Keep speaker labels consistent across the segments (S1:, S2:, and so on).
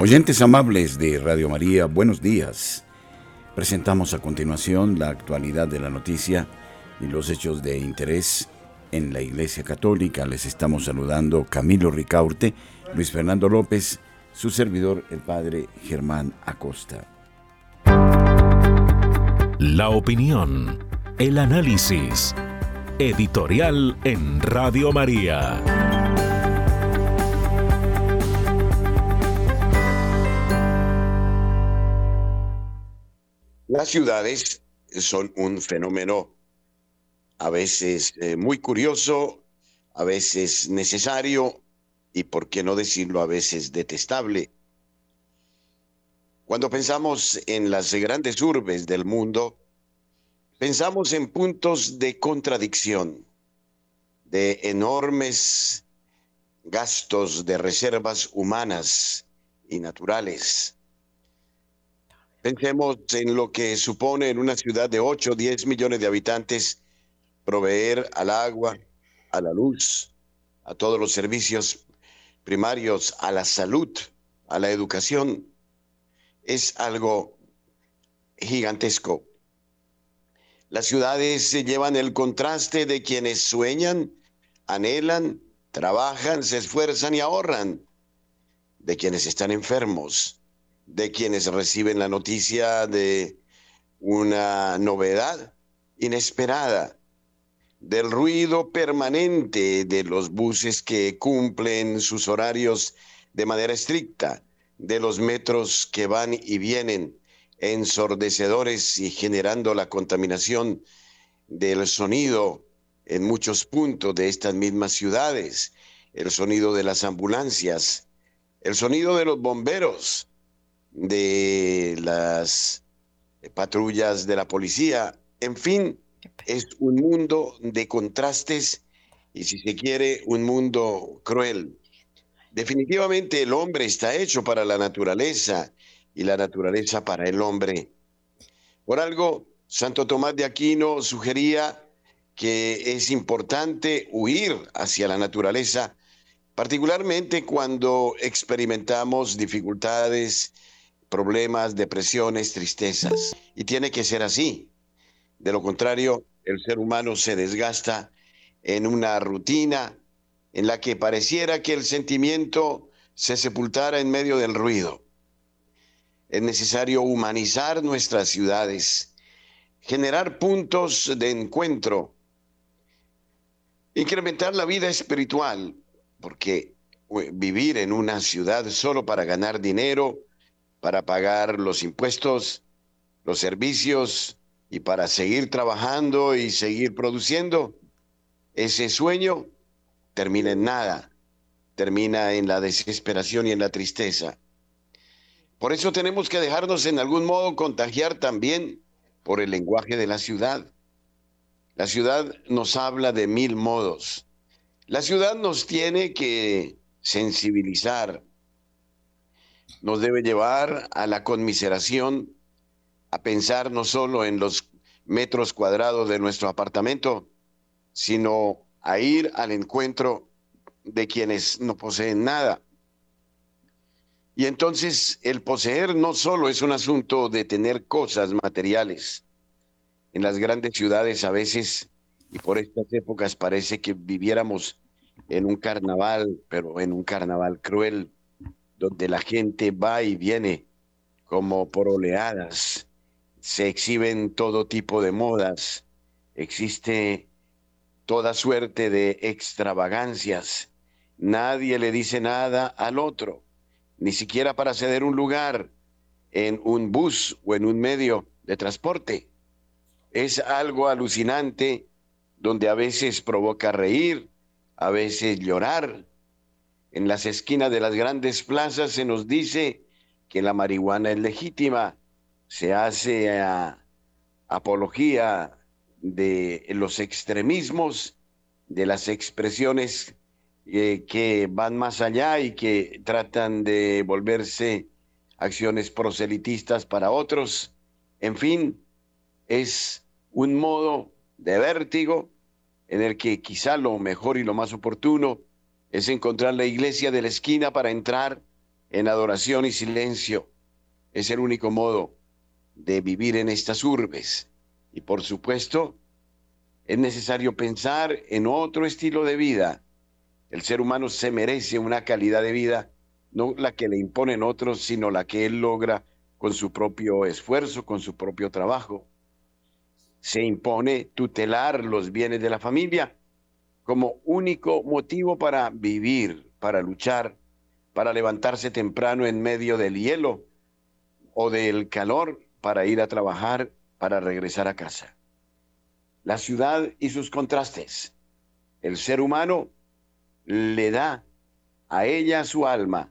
S1: Oyentes amables de Radio María, buenos días. Presentamos a continuación la actualidad de la noticia y los hechos de interés en la Iglesia Católica. Les estamos saludando Camilo Ricaurte, Luis Fernando López, su servidor, el Padre Germán Acosta.
S2: La opinión, el análisis, editorial en Radio María.
S3: Las ciudades son un fenómeno a veces eh, muy curioso, a veces necesario y, por qué no decirlo, a veces detestable. Cuando pensamos en las grandes urbes del mundo, pensamos en puntos de contradicción, de enormes gastos de reservas humanas y naturales Pensemos en lo que supone en una ciudad de 8 o 10 millones de habitantes proveer al agua, a la luz, a todos los servicios primarios, a la salud, a la educación. Es algo gigantesco. Las ciudades se llevan el contraste de quienes sueñan, anhelan, trabajan, se esfuerzan y ahorran, de quienes están enfermos, de quienes reciben la noticia de una novedad inesperada, del ruido permanente de los buses que cumplen sus horarios de manera estricta, de los metros que van y vienen ensordecedores y generando la contaminación del sonido en muchos puntos de estas mismas ciudades, el sonido de las ambulancias, el sonido de los bomberos, de las patrullas de la policía. En fin, es un mundo de contrastes y si se quiere, un mundo cruel. Definitivamente el hombre está hecho para la naturaleza y la naturaleza para el hombre. Por algo, Santo Tomás de Aquino sugería que es importante huir hacia la naturaleza, particularmente cuando experimentamos dificultades problemas, depresiones, tristezas. Y tiene que ser así. De lo contrario, el ser humano se desgasta en una rutina en la que pareciera que el sentimiento se sepultara en medio del ruido. Es necesario humanizar nuestras ciudades, generar puntos de encuentro, incrementar la vida espiritual, porque eh, vivir en una ciudad solo para ganar dinero, para pagar los impuestos, los servicios y para seguir trabajando y seguir produciendo, ese sueño termina en nada, termina en la desesperación y en la tristeza. Por eso tenemos que dejarnos en algún modo contagiar también por el lenguaje de la ciudad. La ciudad nos habla de mil modos. La ciudad nos tiene que sensibilizar, nos debe llevar a la conmiseración, a pensar no solo en los metros cuadrados de nuestro apartamento, sino a ir al encuentro de quienes no poseen nada. Y entonces el poseer no solo es un asunto de tener cosas materiales. En las grandes ciudades a veces, y por estas épocas parece que viviéramos en un carnaval, pero en un carnaval cruel, donde la gente va y viene como por oleadas, se exhiben todo tipo de modas, existe toda suerte de extravagancias, nadie le dice nada al otro, ni siquiera para ceder un lugar en un bus o en un medio de transporte. Es algo alucinante donde a veces provoca reír, a veces llorar, en las esquinas de las grandes plazas se nos dice que la marihuana es legítima, se hace apología de los extremismos, de las expresiones eh, que van más allá y que tratan de volverse acciones proselitistas para otros. En fin, es un modo de vértigo en el que quizá lo mejor y lo más oportuno es encontrar la iglesia de la esquina para entrar en adoración y silencio. Es el único modo de vivir en estas urbes. Y por supuesto, es necesario pensar en otro estilo de vida. El ser humano se merece una calidad de vida, no la que le imponen otros, sino la que él logra con su propio esfuerzo, con su propio trabajo. Se impone tutelar los bienes de la familia como único motivo para vivir, para luchar, para levantarse temprano en medio del hielo o del calor, para ir a trabajar, para regresar a casa. La ciudad y sus contrastes. El ser humano le da a ella su alma,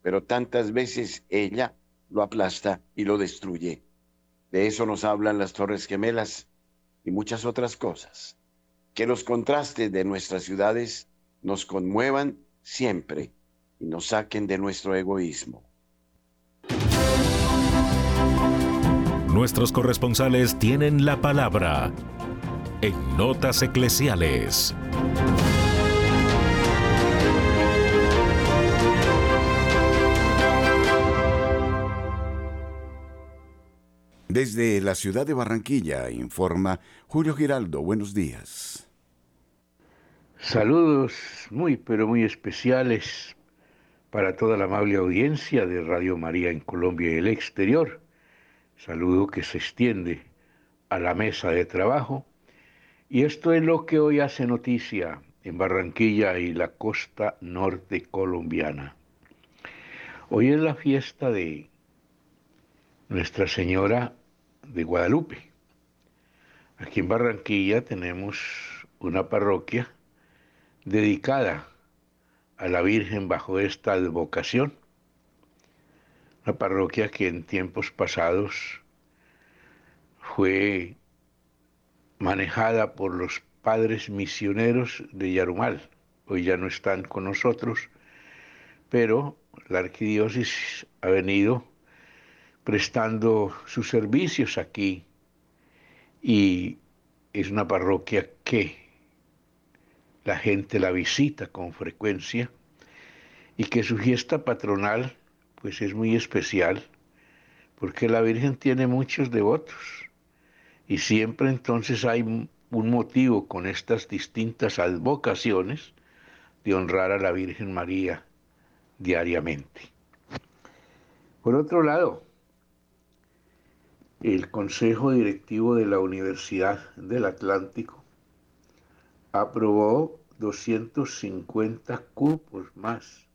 S3: pero tantas veces ella lo aplasta y lo destruye. De eso nos hablan las Torres Gemelas y muchas otras cosas. Que los contrastes de nuestras ciudades nos conmuevan siempre y nos saquen de nuestro egoísmo.
S2: Nuestros corresponsales tienen la palabra en Notas Eclesiales.
S1: Desde la ciudad de Barranquilla informa Julio Giraldo. Buenos días.
S4: Saludos muy pero muy especiales para toda la amable audiencia de Radio María en Colombia y el exterior. Saludo que se extiende a la mesa de trabajo. Y esto es lo que hoy hace noticia en Barranquilla y la costa norte colombiana. Hoy es la fiesta de Nuestra Señora de Guadalupe. Aquí en Barranquilla tenemos una parroquia dedicada a la Virgen bajo esta advocación. Una parroquia que en tiempos pasados fue manejada por los padres misioneros de Yarumal. Hoy ya no están con nosotros, pero la arquidiócesis ha venido prestando sus servicios aquí y es una parroquia que la gente la visita con frecuencia y que su fiesta patronal pues es muy especial porque la Virgen tiene muchos devotos y siempre entonces hay un motivo con estas distintas advocaciones de honrar a la Virgen María diariamente. Por otro lado, el Consejo Directivo de la Universidad del Atlántico aprobó 250 cupos más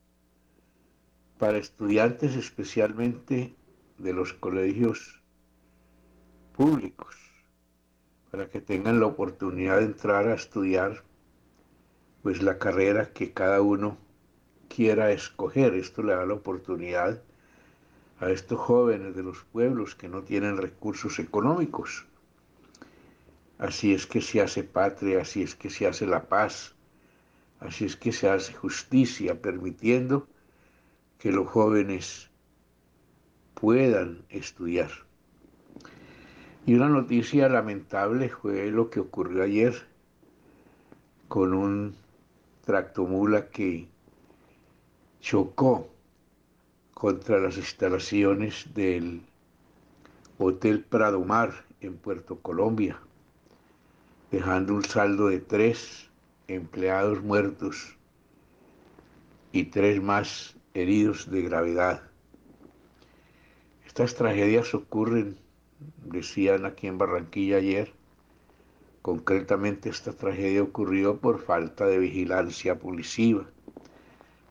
S4: para estudiantes especialmente de los colegios públicos, para que tengan la oportunidad de entrar a estudiar pues la carrera que cada uno quiera escoger. Esto le da la oportunidad a estos jóvenes de los pueblos que no tienen recursos económicos. Así es que se hace patria, así es que se hace la paz, así es que se hace justicia, permitiendo que los jóvenes puedan estudiar. Y una noticia lamentable fue lo que ocurrió ayer con un tractomula que chocó contra las instalaciones del Hotel Prado Mar en Puerto Colombia, dejando un saldo de tres empleados muertos y tres más heridos de gravedad. Estas tragedias ocurren, decían aquí en Barranquilla ayer, concretamente esta tragedia ocurrió por falta de vigilancia policiva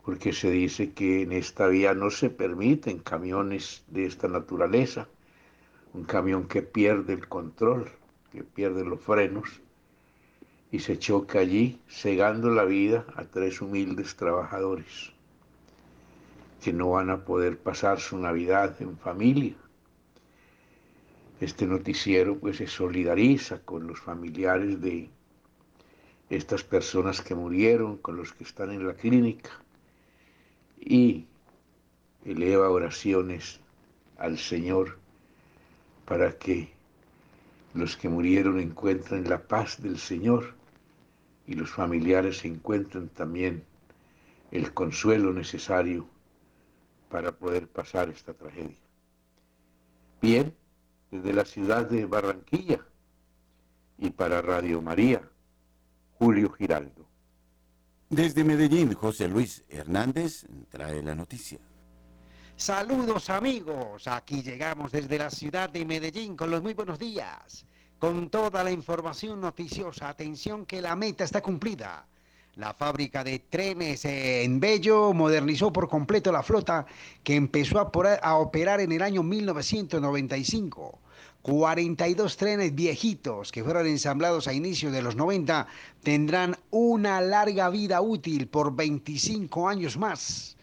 S4: porque se dice que en esta vía no se permiten camiones de esta naturaleza, un camión que pierde el control, que pierde los frenos y se choca allí, cegando la vida a tres humildes trabajadores que no van a poder pasar su Navidad en familia. Este noticiero pues se solidariza con los familiares de estas personas que murieron, con los que están en la clínica y eleva oraciones al Señor para que los que murieron encuentren la paz del Señor y los familiares encuentren también el consuelo necesario para poder pasar esta tragedia. Bien, desde la ciudad de Barranquilla y para Radio María, Julio Giraldo.
S1: Desde Medellín, José Luis Hernández trae la noticia.
S5: Saludos amigos, aquí llegamos desde la ciudad de Medellín con los muy buenos días, con toda la información noticiosa. Atención que la meta está cumplida. La fábrica de trenes en Bello modernizó por completo la flota que empezó a, operar en el año 1995. 42 trenes viejitos que fueron ensamblados a inicios de los 90 tendrán una larga vida útil por 25 años más.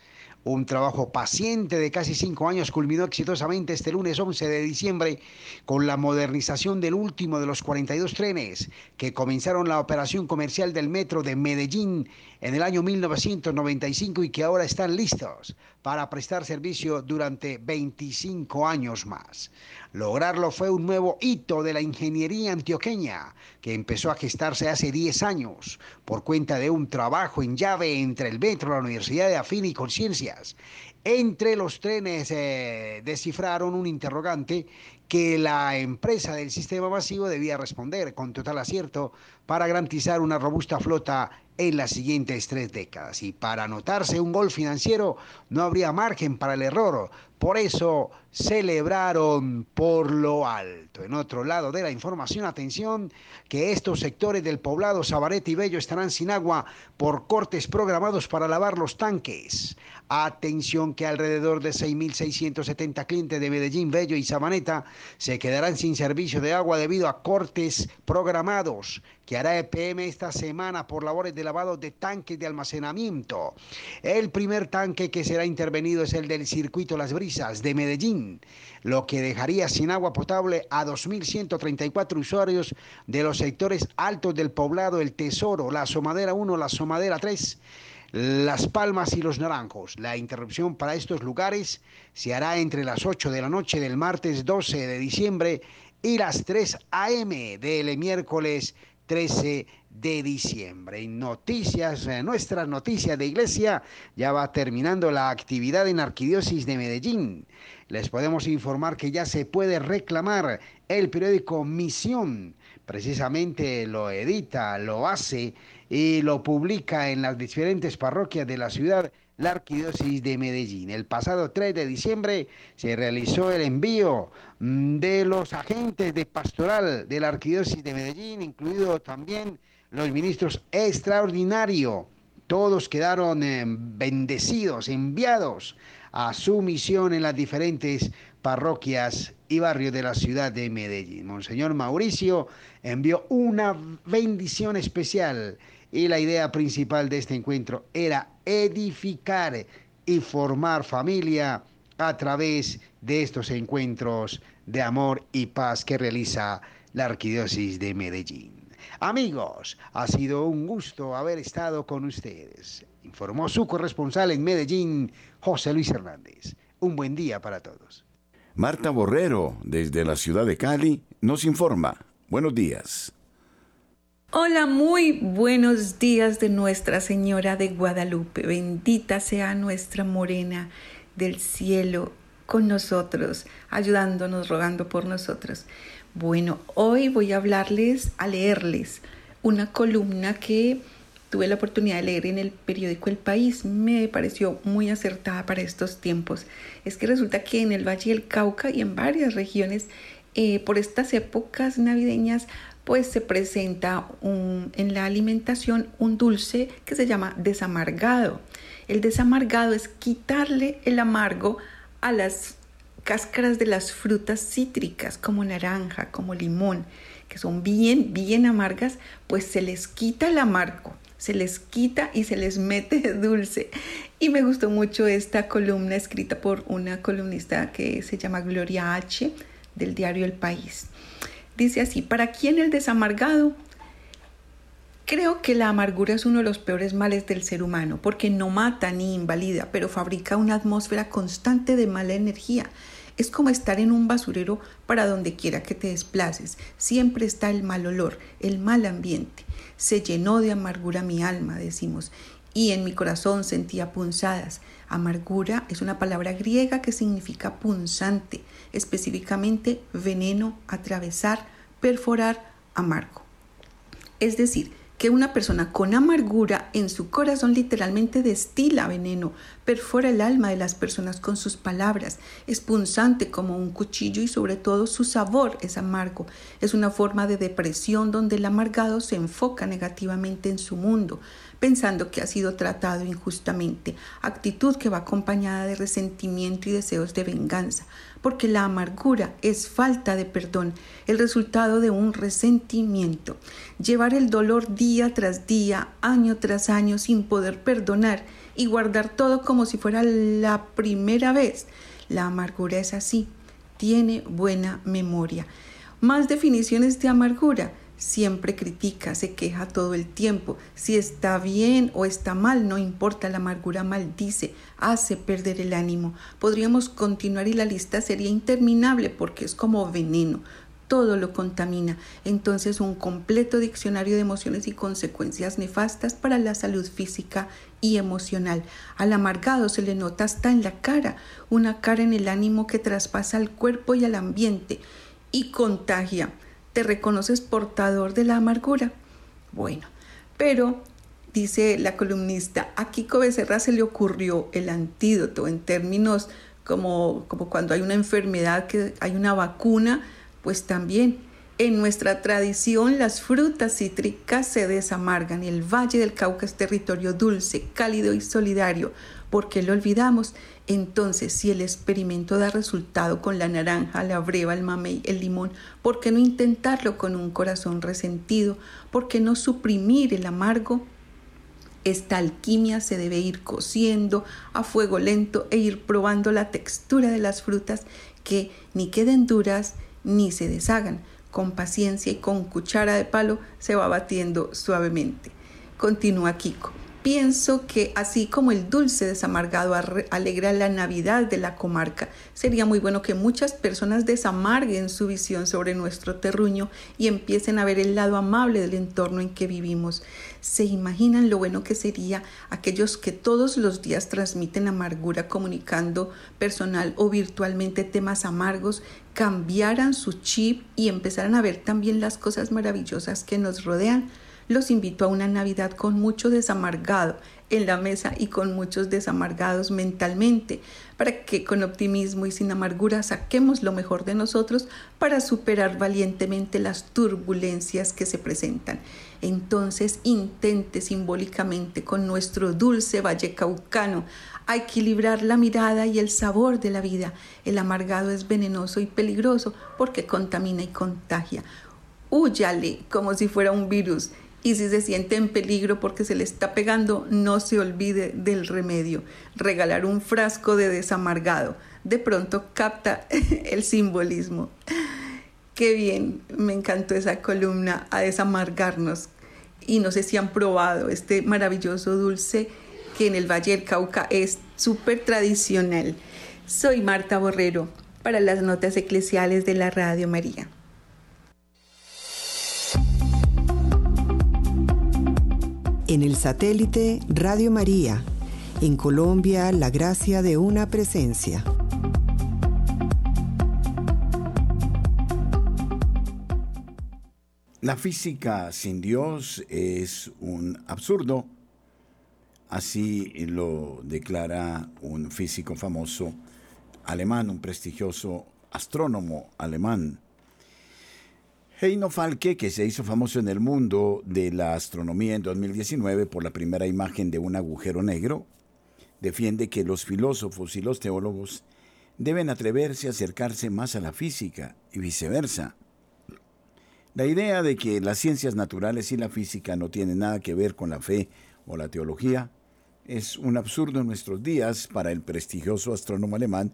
S5: Un trabajo paciente de casi cinco años culminó exitosamente este lunes 11 de diciembre con la modernización del último de los 42 trenes que comenzaron la operación comercial del metro de Medellín en el año 1995 y que ahora están listos para prestar servicio durante 25 años más. Lograrlo fue un nuevo hito de la ingeniería antioqueña que empezó a gestarse hace 10 años por cuenta de un trabajo en llave entre el metro, la Universidad de Afín y Conciencias. Entre los trenes eh, descifraron un interrogante que la empresa del sistema masivo debía responder con total acierto para garantizar una robusta flota en las siguientes tres décadas. Y para anotarse un gol financiero no habría margen para el error. Por eso celebraron por lo alto. En otro lado de la información, atención, que estos sectores del poblado Sabaret y Bello estarán sin agua por cortes programados para lavar los tanques. Atención que alrededor de 6.670 clientes de Medellín, Bello y Sabaneta se quedarán sin servicio de agua debido a cortes programados que hará EPM esta semana por labores de lavado de tanques de almacenamiento. El primer tanque que será intervenido es el del circuito Las Brisas de Medellín, lo que dejaría sin agua potable a 2.134 usuarios de los sectores altos del poblado El Tesoro, la Somadera 1, la Somadera 3. Las Palmas y Los Naranjos. La interrupción para estos lugares se hará entre las 8 de la noche del martes 12 de diciembre y las 3 a.m. del miércoles 13 de diciembre. En noticias, eh, nuestras noticias de iglesia, ya va terminando la actividad en Arquidiócesis de Medellín. Les podemos informar que ya se puede reclamar el periódico Misión. Precisamente lo edita, lo hace y lo publica en las diferentes parroquias de la ciudad la Arquidiócesis de Medellín. El pasado 3 de diciembre se realizó el envío mm, de los agentes de pastoral de la Arquidiócesis de Medellín, incluido también los ministros extraordinarios. Todos quedaron eh, bendecidos, enviados a su misión en las diferentes parroquias y barrios de la ciudad de Medellín. Monseñor Mauricio envió una bendición especial y la idea principal de este encuentro era edificar y formar familia a través de estos encuentros de amor y paz que realiza la Arquidiócesis de Medellín. Amigos, ha sido un gusto haber estado con ustedes. Informó su corresponsal en Medellín, José Luis Hernández. Un buen día para todos.
S1: Marta Borrero, desde la ciudad de Cali, nos informa. Buenos días.
S6: Hola, muy buenos días de Nuestra Señora de Guadalupe. Bendita sea nuestra morena del cielo con nosotros, ayudándonos, rogando por nosotros. Bueno, hoy voy a hablarles, a leerles una columna que tuve la oportunidad de leer en el periódico El País. Me pareció muy acertada para estos tiempos. Es que resulta que en el Valle del Cauca y en varias regiones, eh, por estas épocas navideñas, pues se presenta en la alimentación un dulce que se llama desamargado. El desamargado es quitarle el amargo a las cáscaras de las frutas cítricas como naranja, como limón, que son bien, bien amargas, pues se les quita el amargo, se les quita y se les mete dulce. Y me gustó mucho esta columna escrita por una columnista que se llama Gloria H. del diario El País. Dice así, ¿para quién el desamargado? Creo que la amargura es uno de los peores males del ser humano, porque no mata ni invalida, pero fabrica una atmósfera constante de mala energía. Es como estar en un basurero para donde quiera que te desplaces. Siempre está el mal olor, el mal ambiente. Se llenó de amargura mi alma, decimos. y en mi corazón sentía punzadas. Amargura es una palabra griega que significa punzante, específicamente veneno, atravesar, perforar, amargo. Es decir, que una persona con amargura en su corazón literalmente destila veneno, perfora el alma de las personas con sus palabras, es punzante como un cuchillo y sobre todo su sabor es amargo. Es una forma de depresión donde el amargado se enfoca negativamente en su mundo, pensando que ha sido tratado injustamente, actitud que va acompañada de resentimiento y deseos de venganza, porque la amargura es falta de perdón, el resultado de un resentimiento. Llevar el dolor día tras día, año tras año, sin poder perdonar y guardar todo como si fuera la primera vez. La amargura es así, tiene buena memoria. Más definiciones de amargura siempre critica, se queja todo el tiempo. Si está bien o está mal, no importa, la amargura maldice, hace perder el ánimo. Podríamos continuar y la lista sería interminable porque es como veneno. Todo lo contamina. Entonces un completo diccionario de emociones y consecuencias nefastas para la salud física y emocional. Al amargado se le nota hasta en la cara, una cara en el ánimo que traspasa al cuerpo y al ambiente y contagia te reconoces portador de la amargura. Bueno, pero dice la columnista, a Kiko Becerra se le ocurrió el antídoto en términos como, como cuando hay una enfermedad, que hay una vacuna, pues también en nuestra tradición las frutas cítricas se desamargan el Valle del Cauca es territorio dulce, cálido y solidario. ¿Por qué lo olvidamos? Entonces, si el experimento da resultado con la naranja, la breva, el mamey, el limón, ¿por qué no intentarlo con un corazón resentido? ¿Por qué no suprimir el amargo? Esta alquimia se debe ir cociendo a fuego lento e ir probando la textura de las frutas que ni queden duras ni se deshagan. Con paciencia y con cuchara de palo se va batiendo suavemente. Continúa Kiko. Pienso que así como el dulce desamargado alegra la Navidad de la comarca, sería muy bueno que muchas personas desamarguen su visión sobre nuestro terruño y empiecen a ver el lado amable del entorno en que vivimos. ¿Se imaginan lo bueno que sería aquellos que todos los días transmiten amargura comunicando personal o virtualmente temas amargos, cambiaran su chip y empezaran a ver también las cosas maravillosas que nos rodean? Los invito a una Navidad con mucho desamargado en la mesa y con muchos desamargados mentalmente, para que con optimismo y sin amargura saquemos lo mejor de nosotros para superar valientemente las turbulencias que se presentan. Entonces intente simbólicamente con nuestro dulce valle caucano a equilibrar la mirada y el sabor de la vida. El amargado es venenoso y peligroso porque contamina y contagia. Húyale como si fuera un virus y si se siente en peligro porque se le está pegando, no se olvide del remedio. Regalar un frasco de desamargado. De pronto capta el simbolismo. Qué bien, me encantó esa columna a desamargarnos. Y no sé si han probado este maravilloso dulce que en el Valle del Cauca es súper tradicional. Soy Marta Borrero para las notas eclesiales de la Radio María.
S7: En el satélite Radio María. En Colombia, la gracia de una presencia.
S1: La física sin Dios es un absurdo. Así lo declara un físico famoso alemán, un prestigioso astrónomo alemán, Heino Falke, que se hizo famoso en el mundo de la astronomía en 2019 por la primera imagen de un agujero negro, defiende que los filósofos y los teólogos deben atreverse a acercarse más a la física y viceversa. La idea de que las ciencias naturales y la física no tienen nada que ver con la fe o la teología es un absurdo en nuestros días para el prestigioso astrónomo alemán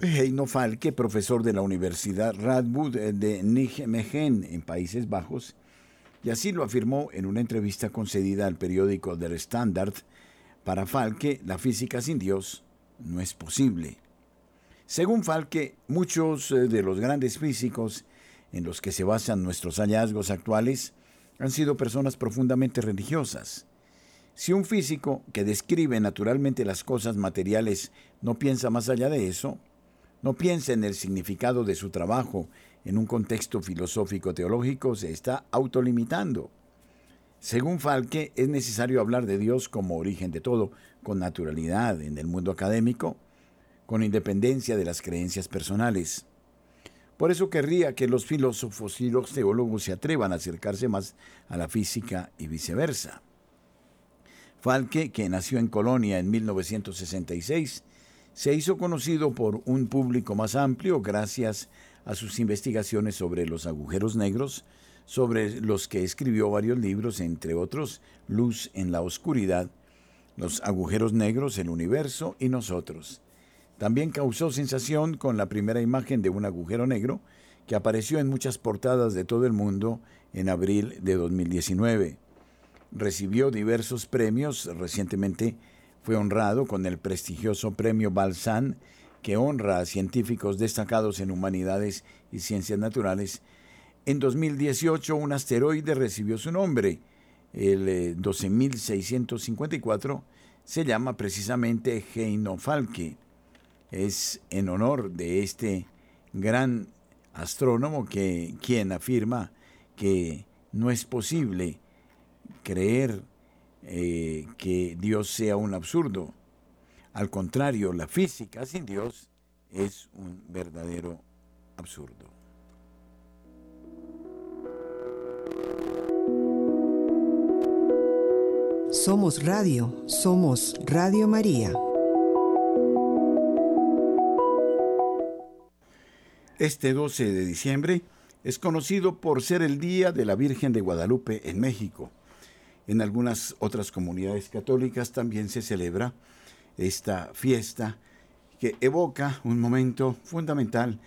S1: Heino Falke, profesor de la Universidad Radboud de Nijmegen en Países Bajos, y así lo afirmó en una entrevista concedida al periódico Der Standard. Para Falke, la física sin Dios no es posible. Según Falke, muchos eh, de los grandes físicos en los que se basan nuestros hallazgos actuales han sido personas profundamente religiosas. Si un físico que describe naturalmente las cosas materiales no piensa más allá de eso, no piensa en el significado de su trabajo en un contexto filosófico teológico, se está autolimitando. Según Falke, es necesario hablar de Dios como origen de todo, con naturalidad en el mundo académico, con independencia de las creencias personales. Por eso querría que los filósofos y los teólogos se atrevan a acercarse más a la física y viceversa. Falke, que nació en Colonia en 1966, se hizo conocido por un público más amplio gracias a sus investigaciones sobre los agujeros negros, sobre los que escribió varios libros, entre otros Luz en la Oscuridad, Los agujeros negros, el universo y nosotros. También causó sensación con la primera imagen de un agujero negro que apareció en muchas portadas de todo el mundo en abril de 2019. Recibió diversos premios, recientemente fue honrado con el prestigioso premio Balsan, que honra a científicos destacados en humanidades y ciencias naturales, en 2018 un asteroide recibió su nombre, el 12654, eh, se llama precisamente Heino Falke. Es en honor de este gran astrónomo que quien afirma que no es posible creer eh, que Dios sea un absurdo. Al contrario, la física sin Dios es un verdadero absurdo.
S7: Somos Radio, somos Radio María.
S1: Este 12 de diciembre es conocido por ser el Día de la Virgen de Guadalupe en México. En algunas otras comunidades católicas también se celebra esta fiesta que evoca un momento fundamental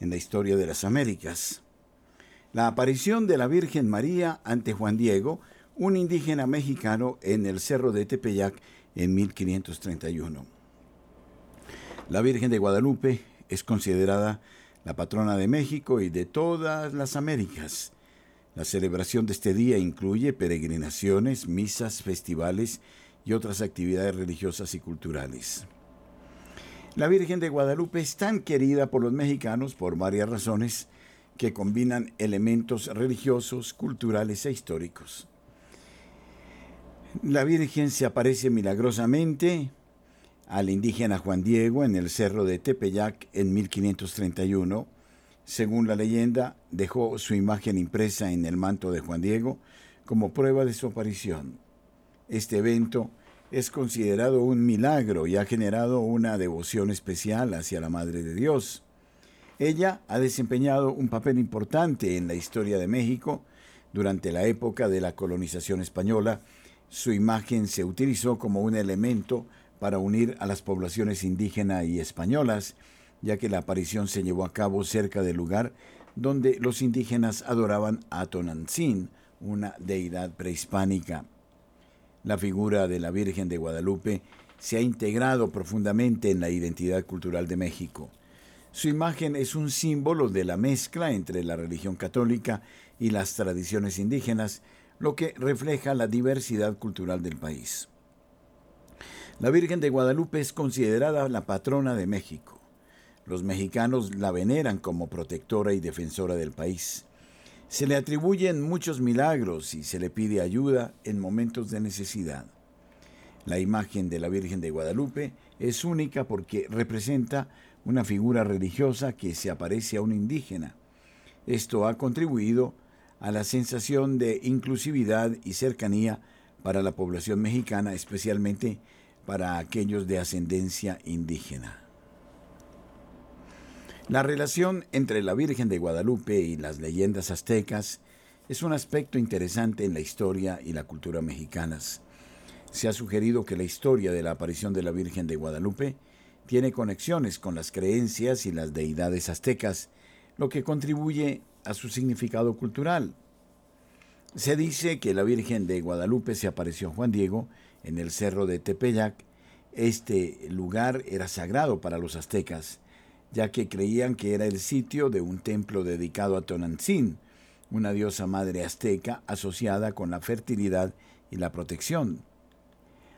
S1: en la historia de las Américas. La aparición de la Virgen María ante Juan Diego un indígena mexicano en el cerro de Tepeyac en 1531. La Virgen de Guadalupe es considerada la patrona de México y de todas las Américas. La celebración de este día incluye peregrinaciones, misas, festivales y otras actividades religiosas y culturales. La Virgen de Guadalupe es tan querida por los mexicanos por varias razones que combinan elementos religiosos, culturales e históricos. La Virgen se aparece milagrosamente al indígena Juan Diego en el cerro de Tepeyac en 1531. Según la leyenda, dejó su imagen impresa en el manto de Juan Diego como prueba de su aparición. Este evento es considerado un milagro y ha generado una devoción especial hacia la Madre de Dios. Ella ha desempeñado un papel importante en la historia de México durante la época de la colonización española su imagen se utilizó como un elemento para unir a las poblaciones indígenas y españolas, ya que la aparición se llevó a cabo cerca del lugar donde los indígenas adoraban a Tonantzin, una deidad prehispánica. La figura de la Virgen de Guadalupe se ha integrado profundamente en la identidad cultural de México. Su imagen es un símbolo de la mezcla entre la religión católica y las tradiciones indígenas, lo que refleja la diversidad cultural del país. La Virgen de Guadalupe es considerada la patrona de México. Los mexicanos la veneran como protectora y defensora del país. Se le atribuyen muchos milagros y se le pide ayuda en momentos de necesidad. La imagen de la Virgen de Guadalupe es única porque representa una figura religiosa que se aparece a un indígena. Esto ha contribuido a la sensación de inclusividad y cercanía para la población mexicana, especialmente para aquellos de ascendencia indígena. La relación entre la Virgen de Guadalupe y las leyendas aztecas es un aspecto interesante en la historia y la cultura mexicanas. Se ha sugerido que la historia de la aparición de la Virgen de Guadalupe tiene conexiones con las creencias y las deidades aztecas, lo que contribuye a su significado cultural. Se dice que la Virgen de Guadalupe se apareció a Juan Diego en el cerro de Tepeyac. Este lugar era sagrado para los aztecas, ya que creían que era el sitio de un templo dedicado a Tonantzin, una diosa madre azteca asociada con la fertilidad y la protección.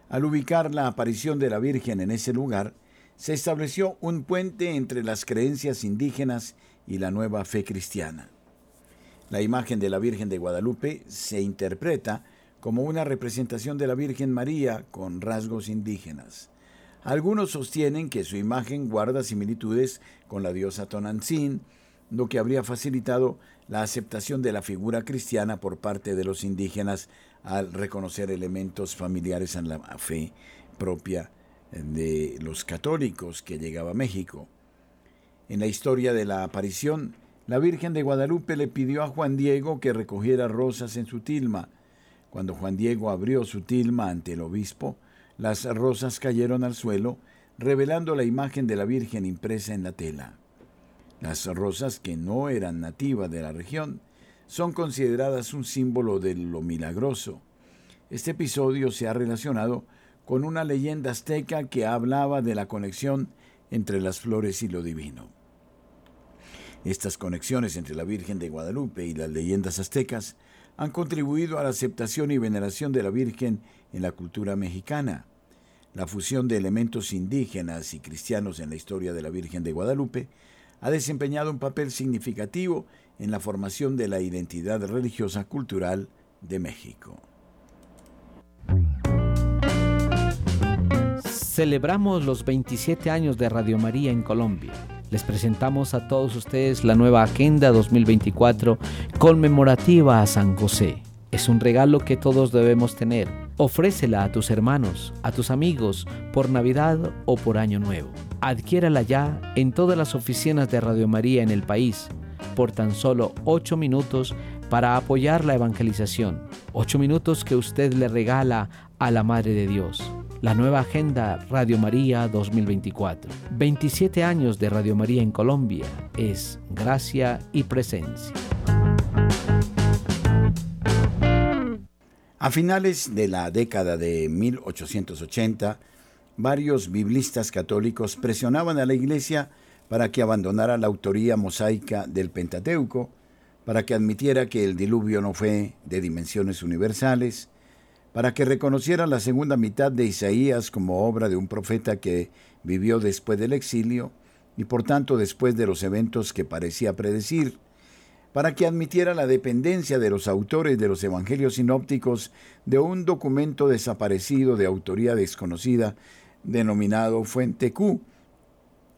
S1: Al ubicar la aparición de la Virgen en ese lugar, se estableció un puente entre las creencias indígenas y la nueva fe cristiana. La imagen de la Virgen de Guadalupe se interpreta como una representación de la Virgen María con rasgos indígenas. Algunos sostienen que su imagen guarda similitudes con la diosa Tonantzin, lo que habría facilitado la aceptación de la figura cristiana por parte de los indígenas al reconocer elementos familiares en la fe propia de los católicos que llegaba a México. En la historia de la aparición, la Virgen de Guadalupe le pidió a Juan Diego que recogiera rosas en su tilma. Cuando Juan Diego abrió su tilma ante el obispo, las rosas cayeron al suelo, revelando la imagen de la Virgen impresa en la tela. Las rosas, que no eran nativas de la región, son consideradas un símbolo de lo milagroso. Este episodio se ha relacionado con una leyenda azteca que hablaba de la conexión entre las flores y lo divino. Estas conexiones entre la Virgen de Guadalupe y las leyendas aztecas han contribuido a la aceptación y veneración de la Virgen en la cultura mexicana. La fusión de elementos indígenas y cristianos en la historia de la Virgen de Guadalupe ha desempeñado un papel significativo en la formación de la identidad religiosa cultural de México.
S8: Celebramos los 27 años de Radio María en Colombia. Les presentamos a todos ustedes la nueva Agenda 2024 conmemorativa a San José. Es un regalo que todos debemos tener. Ofrécela a tus hermanos, a tus amigos, por Navidad o por Año Nuevo. Adquiérala ya en todas las oficinas de Radio María en el país por tan solo 8 minutos para apoyar la evangelización. 8 minutos que usted le regala a la Madre de Dios la nueva agenda Radio María 2024. 27 años de Radio María en Colombia es gracia y presencia.
S1: A finales de la década de 1880, varios biblistas católicos presionaban a la Iglesia para que abandonara la autoría mosaica del Pentateuco, para que admitiera que el diluvio no fue de dimensiones universales, para que reconociera la segunda mitad de Isaías como obra de un profeta que vivió después del exilio y por tanto después de los eventos que parecía predecir, para que admitiera la dependencia de los autores de los evangelios sinópticos de un documento desaparecido de autoría desconocida denominado Fuente Q,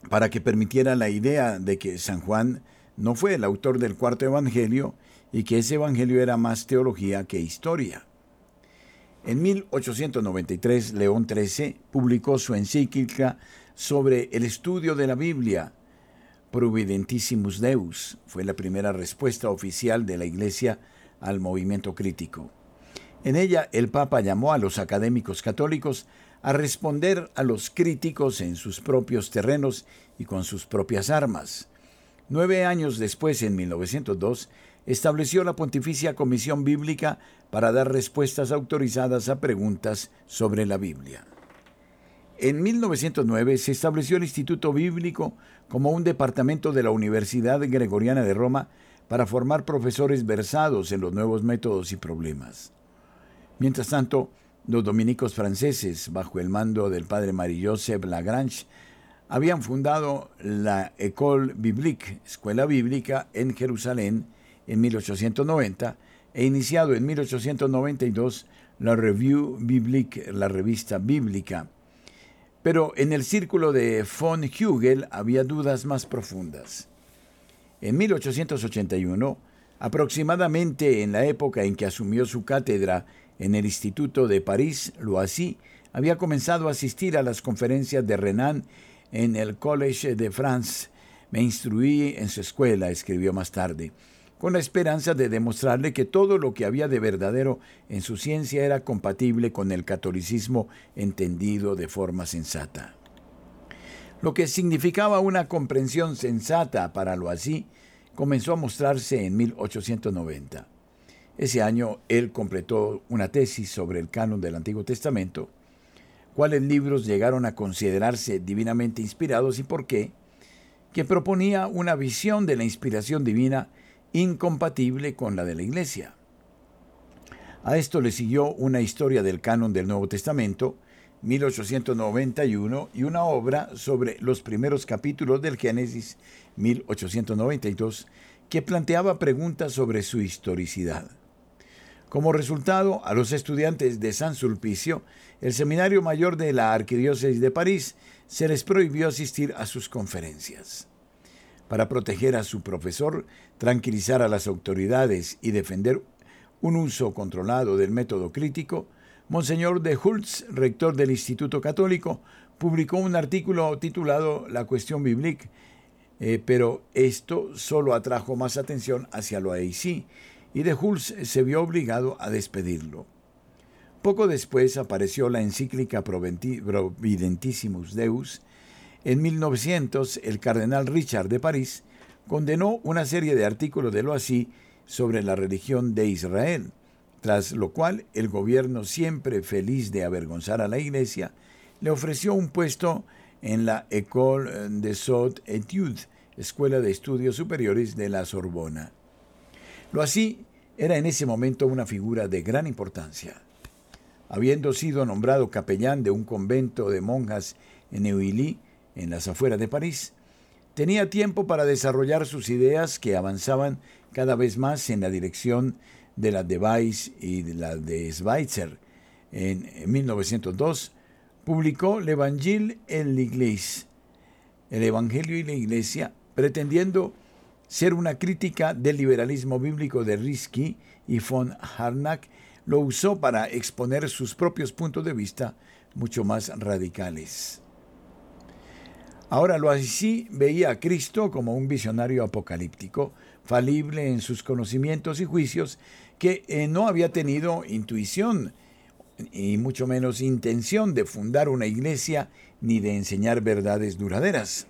S1: para que permitiera la idea de que San Juan no fue el autor del cuarto evangelio y que ese evangelio era más teología que historia. En 1893, León XIII publicó su encíclica sobre el estudio de la Biblia, Providentissimus Deus. Fue la primera respuesta oficial de la Iglesia al movimiento crítico. En ella, el Papa llamó a los académicos católicos a responder a los críticos en sus propios terrenos y con sus propias armas. Nueve años después, en 1902, estableció la Pontificia Comisión Bíblica para dar respuestas autorizadas a preguntas sobre la Biblia. En 1909 se estableció el Instituto Bíblico como un departamento de la Universidad Gregoriana de Roma para formar profesores versados en los nuevos métodos y problemas. Mientras tanto, los dominicos franceses, bajo el mando del padre Marie-Joseph Lagrange, habían fundado la École Biblique, Escuela Bíblica, en Jerusalén, en 1890 e iniciado en 1892 la Revue Biblique, la revista bíblica. Pero en el círculo de von Hugel había dudas más profundas. En 1881, aproximadamente en la época en que asumió su cátedra en el Instituto de París, Loisy había comenzado a asistir a las conferencias de Renan en el Collège de France. Me instruí en su escuela, escribió más tarde con la esperanza de demostrarle que todo lo que había de verdadero en su ciencia era compatible con el catolicismo entendido de forma sensata. Lo que significaba una comprensión sensata para lo así comenzó a mostrarse en 1890. Ese año él completó una tesis sobre el canon del Antiguo Testamento, cuáles libros llegaron a considerarse divinamente inspirados y por qué, que proponía una visión de la inspiración divina incompatible con la de la Iglesia. A esto le siguió una historia del canon del Nuevo Testamento 1891, y una obra sobre los primeros capítulos del Génesis, 1892, que planteaba preguntas sobre su historicidad. Como resultado, a los estudiantes de San Sulpicio, el Seminario Mayor de la Arquidiócesis de París se les prohibió asistir a sus conferencias. Para proteger a su profesor, tranquilizar a las autoridades y defender un uso controlado del método crítico, Monseñor de Hultz, rector del Instituto Católico, publicó un artículo titulado La cuestión bíblica, eh, pero esto solo atrajo más atención hacia lo AIC y de Hultz se vio obligado a despedirlo. Poco después apareció la encíclica Providentissimus Deus. En 1900, el cardenal Richard de París condenó una serie de artículos de lo sobre la religión de Israel, tras lo cual el gobierno, siempre feliz de avergonzar a la Iglesia, le ofreció un puesto en la École des Hautes Études, Escuela de Estudios Superiores de la Sorbona. Lo era en ese momento una figura de gran importancia. Habiendo sido nombrado capellán de un convento de monjas en Neuilly, en las afueras de París, tenía tiempo para desarrollar sus ideas que avanzaban cada vez más en la dirección de la de Weiss y de la de Schweitzer. En 1902 publicó L'Evangile en l'Église, el Evangelio y la Iglesia, pretendiendo ser una crítica del liberalismo bíblico de Risky y von Harnack, lo usó para exponer sus propios puntos de vista mucho más radicales. Ahora lo así veía a Cristo como un visionario apocalíptico, falible en sus conocimientos y juicios, que eh, no había tenido intuición y mucho menos intención de fundar una iglesia ni de enseñar verdades duraderas.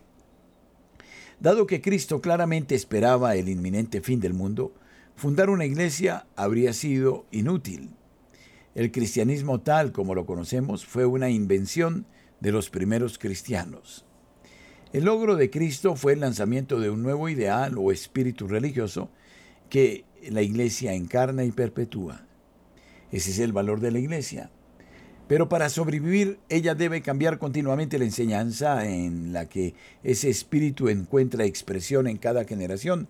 S1: Dado que Cristo claramente esperaba el inminente fin del mundo, fundar una iglesia habría sido inútil. El cristianismo tal como lo conocemos fue una invención de los primeros cristianos. El logro de Cristo fue el lanzamiento de un nuevo ideal o espíritu religioso que la iglesia encarna y perpetúa. Ese es el valor de la iglesia. Pero para sobrevivir ella debe cambiar continuamente la enseñanza en la que ese espíritu encuentra expresión en cada generación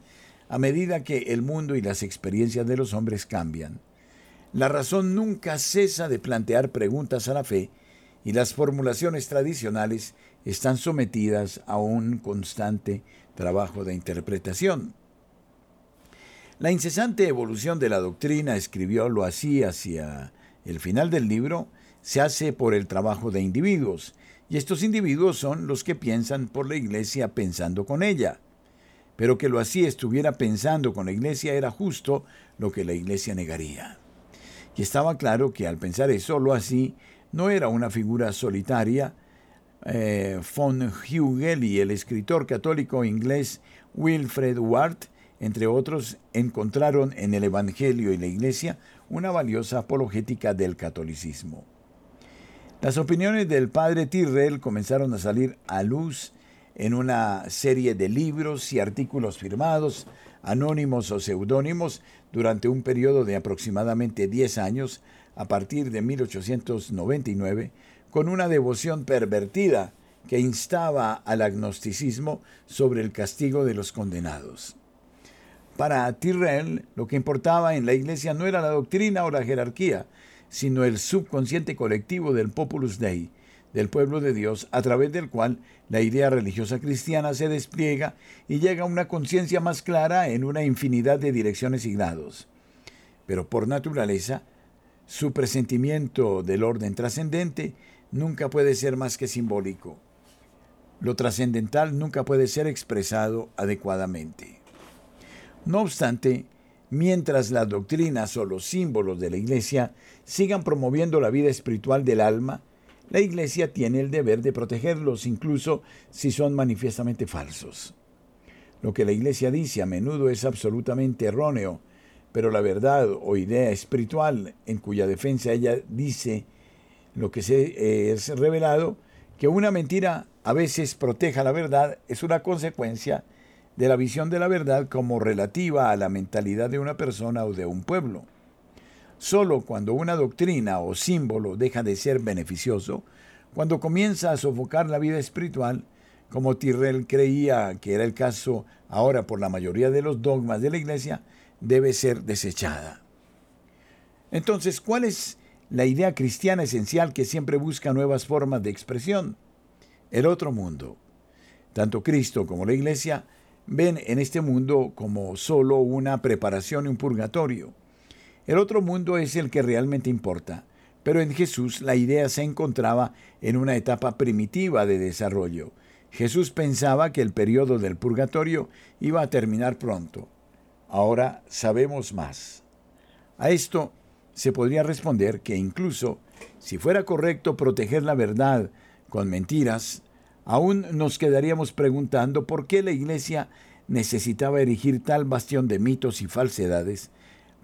S1: a medida que el mundo y las experiencias de los hombres cambian. La razón nunca cesa de plantear preguntas a la fe y las formulaciones tradicionales están sometidas a un constante trabajo de interpretación. La incesante evolución de la doctrina, escribió lo así hacia el final del libro, se hace por el trabajo de individuos, y estos individuos son los que piensan por la iglesia pensando con ella. Pero que lo así estuviera pensando con la iglesia era justo lo que la iglesia negaría. Y estaba claro que al pensar eso, lo así no era una figura solitaria. Eh, von Hugel y el escritor católico inglés Wilfred Ward, entre otros, encontraron en el Evangelio y la Iglesia una valiosa apologética del catolicismo. Las opiniones del padre Tyrrell comenzaron a salir a luz en una serie de libros y artículos firmados, anónimos o seudónimos, durante un periodo de aproximadamente 10 años, a partir de 1899, con una devoción pervertida que instaba al agnosticismo sobre el castigo de los condenados. Para Tyrrell, lo que importaba en la Iglesia no era la doctrina o la jerarquía, sino el subconsciente colectivo del Populus Dei, del pueblo de Dios, a través del cual la idea religiosa cristiana se despliega y llega a una conciencia más clara en una infinidad de direcciones y grados. Pero por naturaleza, su presentimiento del orden trascendente nunca puede ser más que simbólico. Lo trascendental nunca puede ser expresado adecuadamente. No obstante, mientras las doctrinas o los símbolos de la Iglesia sigan promoviendo la vida espiritual del alma, la Iglesia tiene el deber de protegerlos, incluso si son manifiestamente falsos. Lo que la Iglesia dice a menudo es absolutamente erróneo, pero la verdad o idea espiritual en cuya defensa ella dice lo que se eh, es revelado, que una mentira a veces proteja la verdad, es una consecuencia de la visión de la verdad como relativa a la mentalidad de una persona o de un pueblo. Solo cuando una doctrina o símbolo deja de ser beneficioso, cuando comienza a sofocar la vida espiritual, como Tyrrell creía que era el caso ahora por la mayoría de los dogmas de la Iglesia, debe ser desechada. Entonces, ¿cuál es la idea cristiana esencial que siempre busca nuevas formas de expresión? El otro mundo. Tanto Cristo como la Iglesia ven en este mundo como solo una preparación y un purgatorio. El otro mundo es el que realmente importa, pero en Jesús la idea se encontraba en una etapa primitiva de desarrollo. Jesús pensaba que el periodo del purgatorio iba a terminar pronto. Ahora sabemos más. A esto se podría responder que incluso si fuera correcto proteger la verdad con mentiras, aún nos quedaríamos preguntando por qué la Iglesia necesitaba erigir tal bastión de mitos y falsedades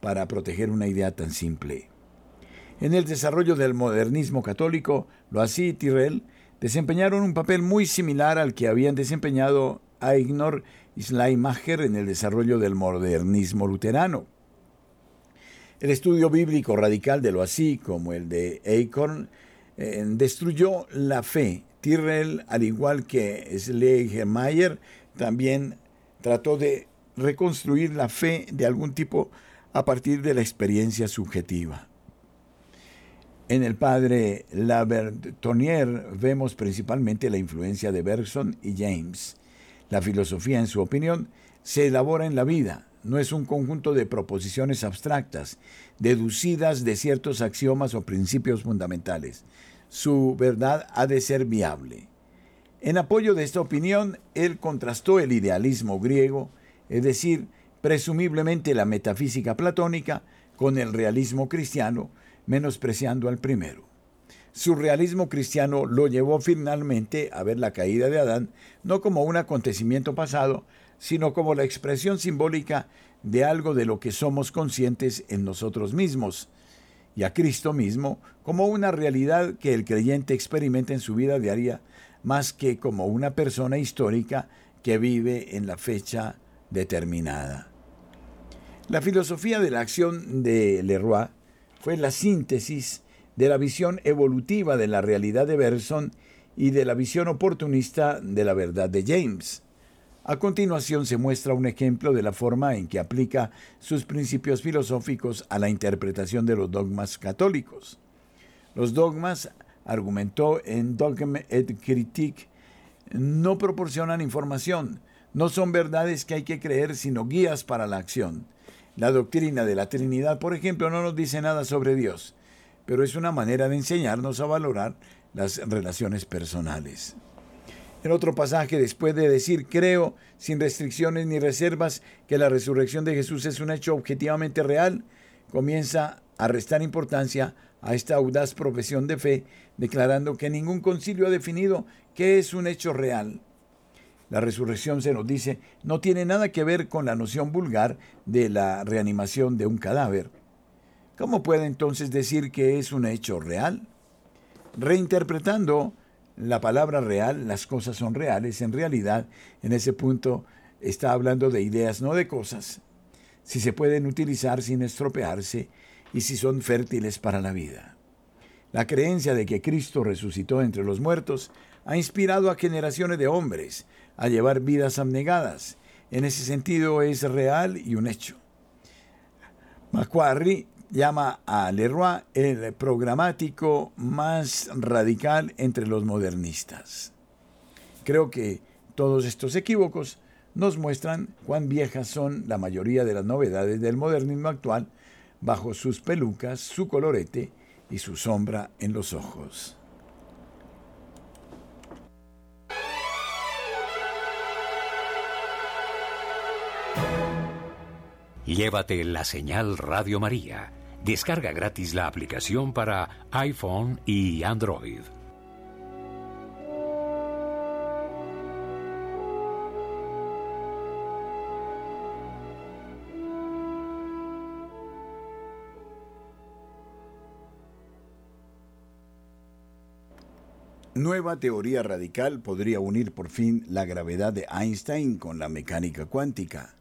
S1: para proteger una idea tan simple. En el desarrollo del modernismo católico, Loisy y Tyrrell desempeñaron un papel muy similar al que habían desempeñado Eignor y Schleiermacher en el desarrollo del modernismo luterano. El estudio bíblico radical de Loisy, como el de Eichhorn, eh, destruyó la fe. Tyrrell, al igual que Schleiermacher, también trató de reconstruir la fe de algún tipo a partir de la experiencia subjetiva. En el padre Labertonier vemos principalmente la influencia de Bergson y James. La filosofía, en su opinión, se elabora en la vida, no es un conjunto de proposiciones abstractas, deducidas de ciertos axiomas o principios fundamentales. Su verdad ha de ser viable. En apoyo de esta opinión, él contrastó el idealismo griego, es decir, presumiblemente la metafísica platónica, con el realismo cristiano, menospreciando al primero. Su realismo cristiano lo llevó finalmente a ver la caída de Adán no como un acontecimiento pasado, sino como la expresión simbólica de algo de lo que somos conscientes en nosotros mismos, y a Cristo mismo como una realidad que el creyente experimenta en su vida diaria, más que como una persona histórica que vive en la fecha determinada. La filosofía de la acción de Leroy fue la síntesis de la visión evolutiva de la realidad de Bergson y de la visión oportunista de la verdad de James. A continuación se muestra un ejemplo de la forma en que aplica sus principios filosóficos a la interpretación de los dogmas católicos. Los dogmas, argumentó en Dogme et Critique, no proporcionan información, no son verdades que hay que creer, sino guías para la acción. La doctrina de la Trinidad, por ejemplo, no nos dice nada sobre Dios, pero es una manera de enseñarnos a valorar las relaciones personales. En otro pasaje, después de decir, creo, sin restricciones ni reservas, que la resurrección de Jesús es un hecho objetivamente real, comienza a restar importancia a esta audaz profesión de fe, declarando que ningún concilio ha definido qué es un hecho real. La resurrección, se nos dice, no tiene nada que ver con la noción vulgar de la reanimación de un cadáver. ¿Cómo puede entonces decir que es un hecho real? Reinterpretando la palabra real, las cosas son reales, en realidad, en ese punto está hablando de ideas, no de cosas, si se pueden utilizar sin estropearse y si son fértiles para la vida. La creencia de que Cristo resucitó entre los muertos ha inspirado a generaciones de hombres a llevar vidas abnegadas. En ese sentido es real y un hecho. Macquarie llama a Leroy el programático más radical entre los modernistas. Creo que todos estos equívocos nos muestran cuán viejas son la mayoría de las novedades del modernismo actual bajo sus pelucas, su colorete y su sombra en los ojos.
S2: Llévate la señal Radio María. Descarga gratis la aplicación para iPhone y Android.
S1: Nueva teoría radical podría unir por fin la gravedad de Einstein con la mecánica cuántica.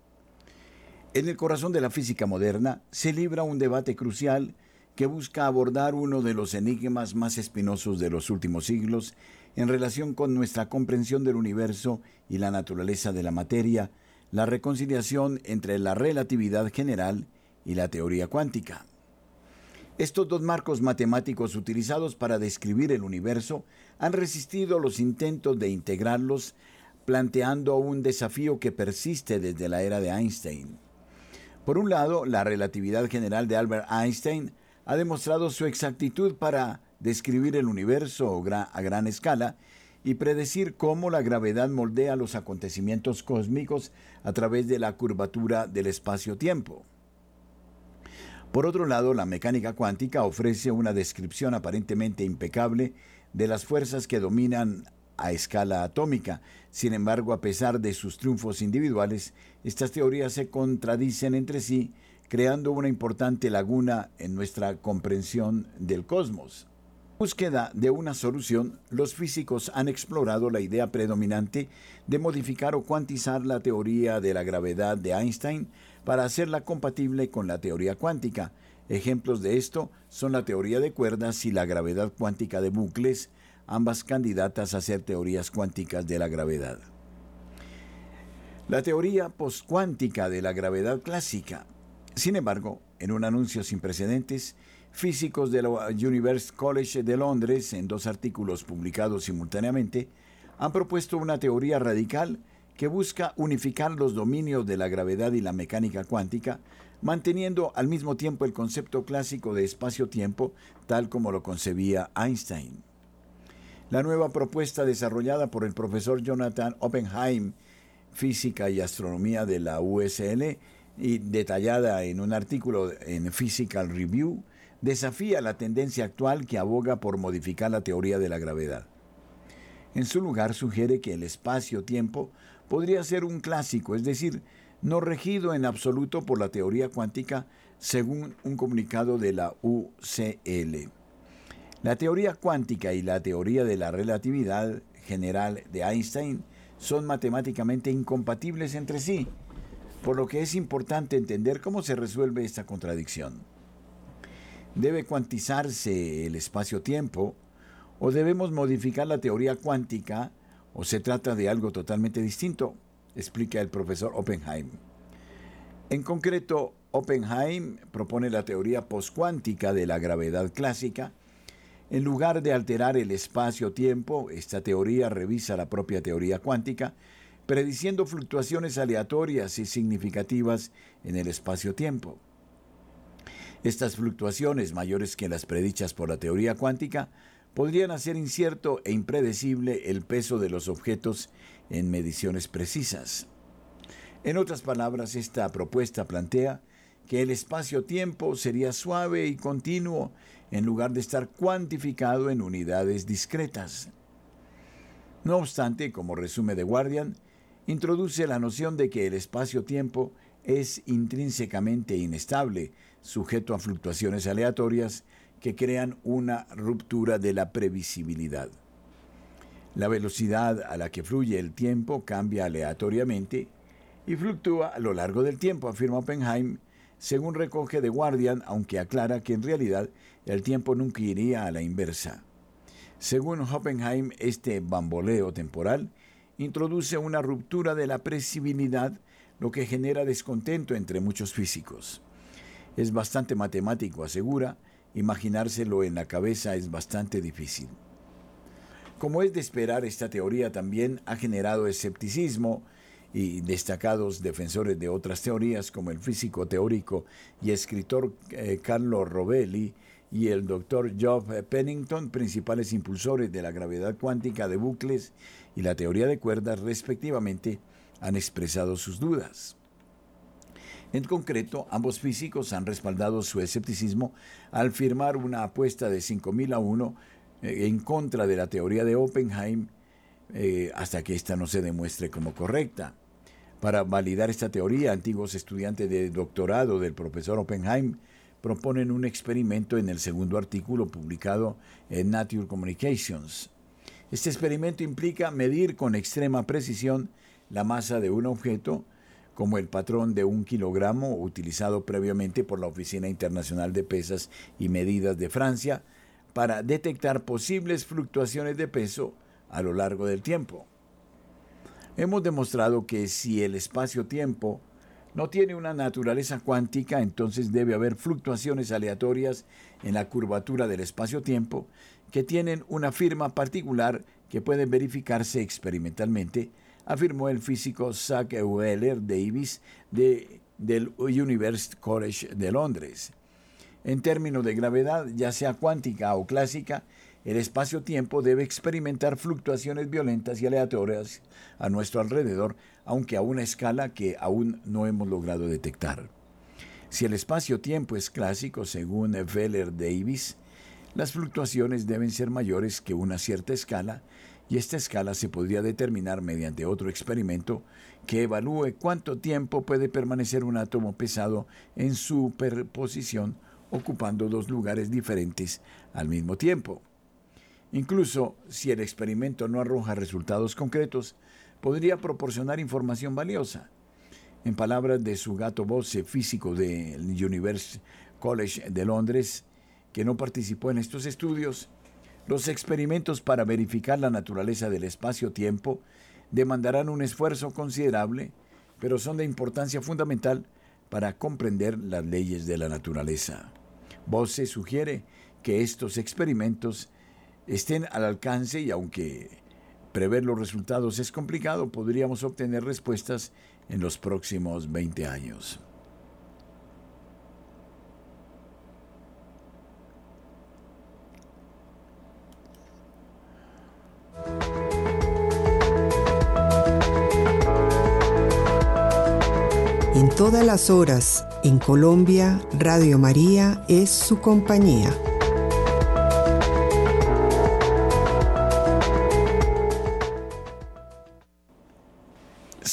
S1: En el corazón de la física moderna se libra un debate crucial que busca abordar uno de los enigmas más espinosos de los últimos siglos en relación con nuestra comprensión del universo y la naturaleza de la materia, la reconciliación entre la relatividad general y la teoría cuántica. Estos dos marcos matemáticos utilizados para describir el universo han resistido los intentos de integrarlos, planteando un desafío que persiste desde la era de Einstein. Por un lado, la relatividad general de Albert Einstein ha demostrado su exactitud para describir el universo a gran escala y predecir cómo la gravedad moldea los acontecimientos cósmicos a través de la curvatura del espacio-tiempo. Por otro lado, la mecánica cuántica ofrece una descripción aparentemente impecable de las fuerzas que dominan a escala atómica. Sin embargo, a pesar de sus triunfos individuales, estas teorías se contradicen entre sí, creando una importante laguna en nuestra comprensión del cosmos búsqueda de una solución, los físicos han explorado la idea predominante de modificar o cuantizar la teoría de la gravedad de Einstein para hacerla compatible con la teoría cuántica. Ejemplos de esto son la teoría de cuerdas y la gravedad cuántica de bucles, ambas candidatas a ser teorías cuánticas de la gravedad. La teoría postcuántica de la gravedad clásica. Sin embargo, en un anuncio sin precedentes, físicos de la University College de Londres, en dos artículos publicados simultáneamente, han propuesto una teoría radical que busca unificar los dominios de la gravedad y la mecánica cuántica, manteniendo al mismo tiempo el concepto clásico de espacio-tiempo tal como lo concebía Einstein. La nueva propuesta desarrollada por el profesor Jonathan Oppenheim, Física y Astronomía de la USL, y detallada en un artículo en Physical Review, desafía la tendencia actual que aboga por modificar la teoría de la gravedad. En su lugar sugiere que el espacio-tiempo podría ser un clásico, es decir, no regido en absoluto por la teoría cuántica, según un comunicado de la UCL. La teoría cuántica y la teoría de la relatividad general de Einstein son matemáticamente incompatibles entre sí, por lo que es importante entender cómo se resuelve esta contradicción. ¿Debe cuantizarse el espacio-tiempo o debemos modificar la teoría cuántica o se trata de algo totalmente distinto? explica el profesor Oppenheim. En concreto, Oppenheim propone la teoría postcuántica de la gravedad clásica. En lugar de alterar el espacio-tiempo, esta teoría revisa la propia teoría cuántica, prediciendo fluctuaciones aleatorias y significativas en el espacio-tiempo. Estas fluctuaciones, mayores que las predichas por la teoría cuántica, podrían hacer incierto e impredecible el peso de los objetos en mediciones precisas. En otras palabras, esta propuesta plantea que el espacio-tiempo sería suave y continuo en lugar de estar cuantificado en unidades discretas. No obstante, como resume The Guardian, introduce la noción de que el espacio-tiempo es intrínsecamente inestable, sujeto a fluctuaciones aleatorias que crean una ruptura de la previsibilidad. La velocidad a la que fluye el tiempo cambia aleatoriamente y fluctúa a lo largo del tiempo, afirma Oppenheim, según recoge The Guardian, aunque aclara que en realidad el tiempo nunca iría a la inversa. Según Oppenheim, este bamboleo temporal introduce una ruptura de la previsibilidad, lo que genera descontento entre muchos físicos. Es bastante matemático, asegura, imaginárselo en la cabeza es bastante difícil. Como es de esperar, esta teoría también ha generado escepticismo y destacados defensores de otras teorías como el físico teórico y escritor eh, Carlo Rovelli y el doctor Geoff Pennington, principales impulsores de la gravedad cuántica de bucles y la teoría de cuerdas respectivamente, han expresado sus dudas. En concreto, ambos físicos han respaldado su escepticismo al firmar una apuesta de 5.000 a 1 eh, en contra de la teoría de Oppenheim eh, hasta que ésta no se demuestre como correcta. Para validar esta teoría, antiguos estudiantes de doctorado del profesor Oppenheim proponen un experimento en el segundo artículo publicado en Nature Communications. Este experimento implica medir con extrema precisión la masa de un objeto como el patrón de un kilogramo utilizado previamente por la Oficina Internacional de Pesas y Medidas de Francia para detectar posibles fluctuaciones de peso a lo largo del tiempo. Hemos demostrado que si el espacio-tiempo no tiene una naturaleza cuántica, entonces debe haber fluctuaciones aleatorias en la curvatura del espacio-tiempo que tienen una firma particular que puede verificarse experimentalmente afirmó el físico Zach Weller Davis de, del University College de Londres. En términos de gravedad, ya sea cuántica o clásica, el espacio-tiempo debe experimentar fluctuaciones violentas y aleatorias a nuestro alrededor, aunque a una escala que aún no hemos logrado detectar. Si el espacio-tiempo es clásico, según Weller Davis, las fluctuaciones deben ser mayores que una cierta escala y esta escala se podría determinar mediante otro experimento que evalúe cuánto tiempo puede permanecer un átomo pesado en superposición ocupando dos lugares diferentes al mismo tiempo. Incluso si el experimento no arroja resultados concretos, podría proporcionar información valiosa. En palabras de su gato Bosse, físico del University College de Londres, que no participó en estos estudios, los experimentos para verificar la naturaleza del espacio-tiempo demandarán un esfuerzo considerable, pero son de importancia fundamental para comprender las leyes de la naturaleza. Bose sugiere que estos experimentos estén al alcance y aunque prever los resultados es complicado, podríamos obtener respuestas en los próximos 20 años.
S7: En todas las horas, en Colombia, Radio María es su compañía.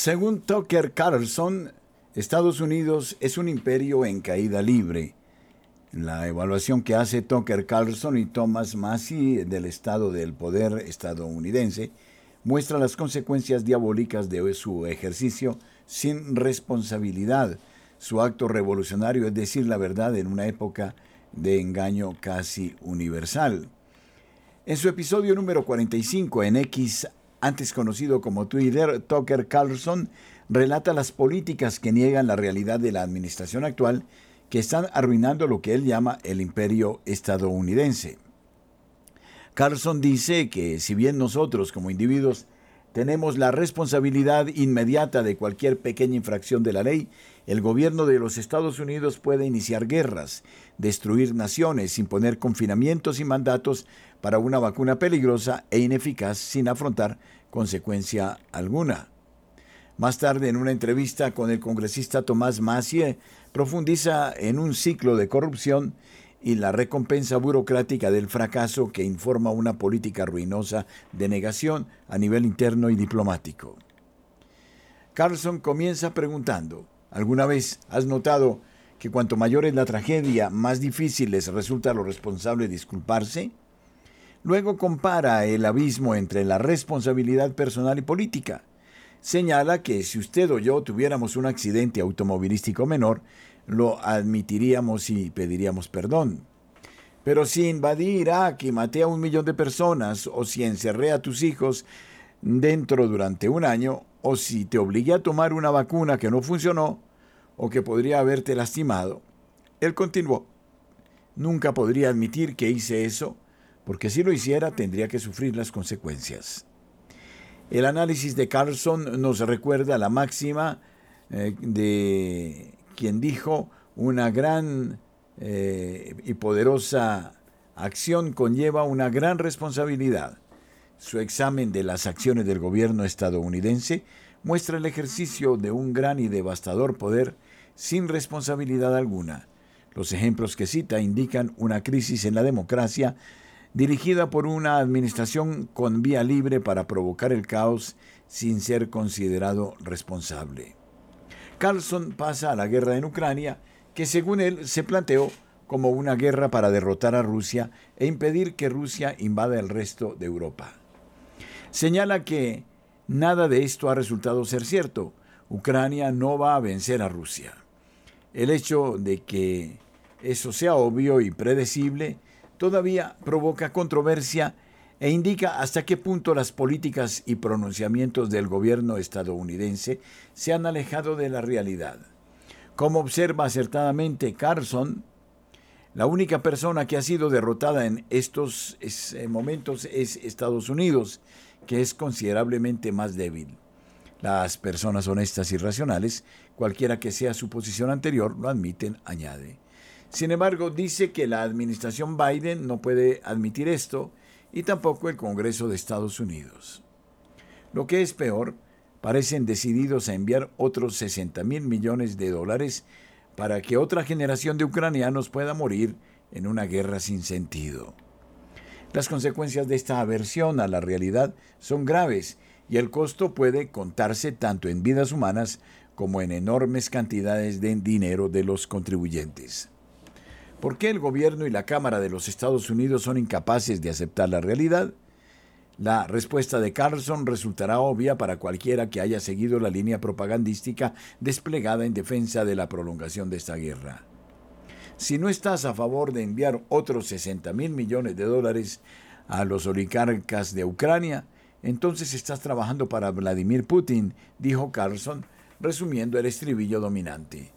S1: Según Tucker Carlson, Estados Unidos es un imperio en caída libre. La evaluación que hace Tucker Carlson y Thomas Massey del estado del poder estadounidense muestra las consecuencias diabólicas de su ejercicio sin responsabilidad, su acto revolucionario, es decir, la verdad en una época de engaño casi universal. En su episodio número 45 en X, antes conocido como Twitter, Tucker Carlson relata las políticas que niegan la realidad de la administración actual que están arruinando lo que él llama el imperio estadounidense. Carlson dice que si bien nosotros como individuos tenemos la responsabilidad inmediata de cualquier pequeña infracción de la ley, el gobierno de los Estados Unidos puede iniciar guerras, destruir naciones, imponer confinamientos y mandatos para una vacuna peligrosa e ineficaz sin afrontar consecuencia alguna. Más tarde, en una entrevista con el congresista Tomás Massieu, profundiza en un ciclo de corrupción y la recompensa burocrática del fracaso que informa una política ruinosa de negación a nivel interno y diplomático. Carlson comienza preguntando, ¿alguna vez has notado que cuanto mayor es la tragedia, más difícil les resulta a los responsables disculparse? Luego compara el abismo entre la responsabilidad personal y política. Señala que si usted o yo tuviéramos un accidente automovilístico menor, lo admitiríamos y pediríamos perdón. Pero si invadí Irak y maté a un millón de personas, o si encerré a tus hijos dentro durante un año, o si te obligué a tomar una vacuna que no funcionó, o que podría haberte lastimado, él continuó. Nunca podría admitir que hice eso, porque si lo hiciera tendría que sufrir las consecuencias. El análisis de Carlson nos recuerda la máxima eh, de quien dijo una gran eh, y poderosa acción conlleva una gran responsabilidad. Su examen de las acciones del gobierno estadounidense muestra el ejercicio de un gran y devastador poder sin responsabilidad alguna. Los ejemplos que cita indican una crisis en la democracia dirigida por una administración con vía libre para provocar el caos sin ser considerado responsable. Carlson pasa a la guerra en Ucrania, que según él se planteó como una guerra para derrotar a Rusia e impedir que Rusia invada el resto de Europa. Señala que nada de esto ha resultado ser cierto. Ucrania no va a vencer a Rusia. El hecho de que eso sea obvio y predecible todavía provoca controversia e indica hasta qué punto las políticas y pronunciamientos del gobierno estadounidense se han alejado de la realidad. Como observa acertadamente Carson, la única persona que ha sido derrotada en estos eh, momentos es Estados Unidos, que es considerablemente más débil. Las personas honestas y racionales, cualquiera que sea su posición anterior, lo admiten, añade. Sin embargo, dice que la administración Biden no puede admitir esto y tampoco el Congreso de Estados Unidos. Lo que es peor, parecen decididos a enviar otros 60 mil millones de dólares para que otra generación de ucranianos pueda morir en una guerra sin sentido. Las consecuencias de esta aversión a la realidad son graves y el costo puede contarse tanto en vidas humanas como en enormes cantidades de dinero de los contribuyentes. ¿Por qué el gobierno y la Cámara de los Estados Unidos son incapaces de aceptar la realidad? La respuesta de Carlson resultará obvia para cualquiera que haya seguido la línea propagandística desplegada en defensa de la prolongación de esta guerra. Si no estás a favor de enviar otros 60 mil millones de dólares a los oligarcas de Ucrania, entonces estás trabajando para Vladimir Putin, dijo Carlson, resumiendo el estribillo dominante.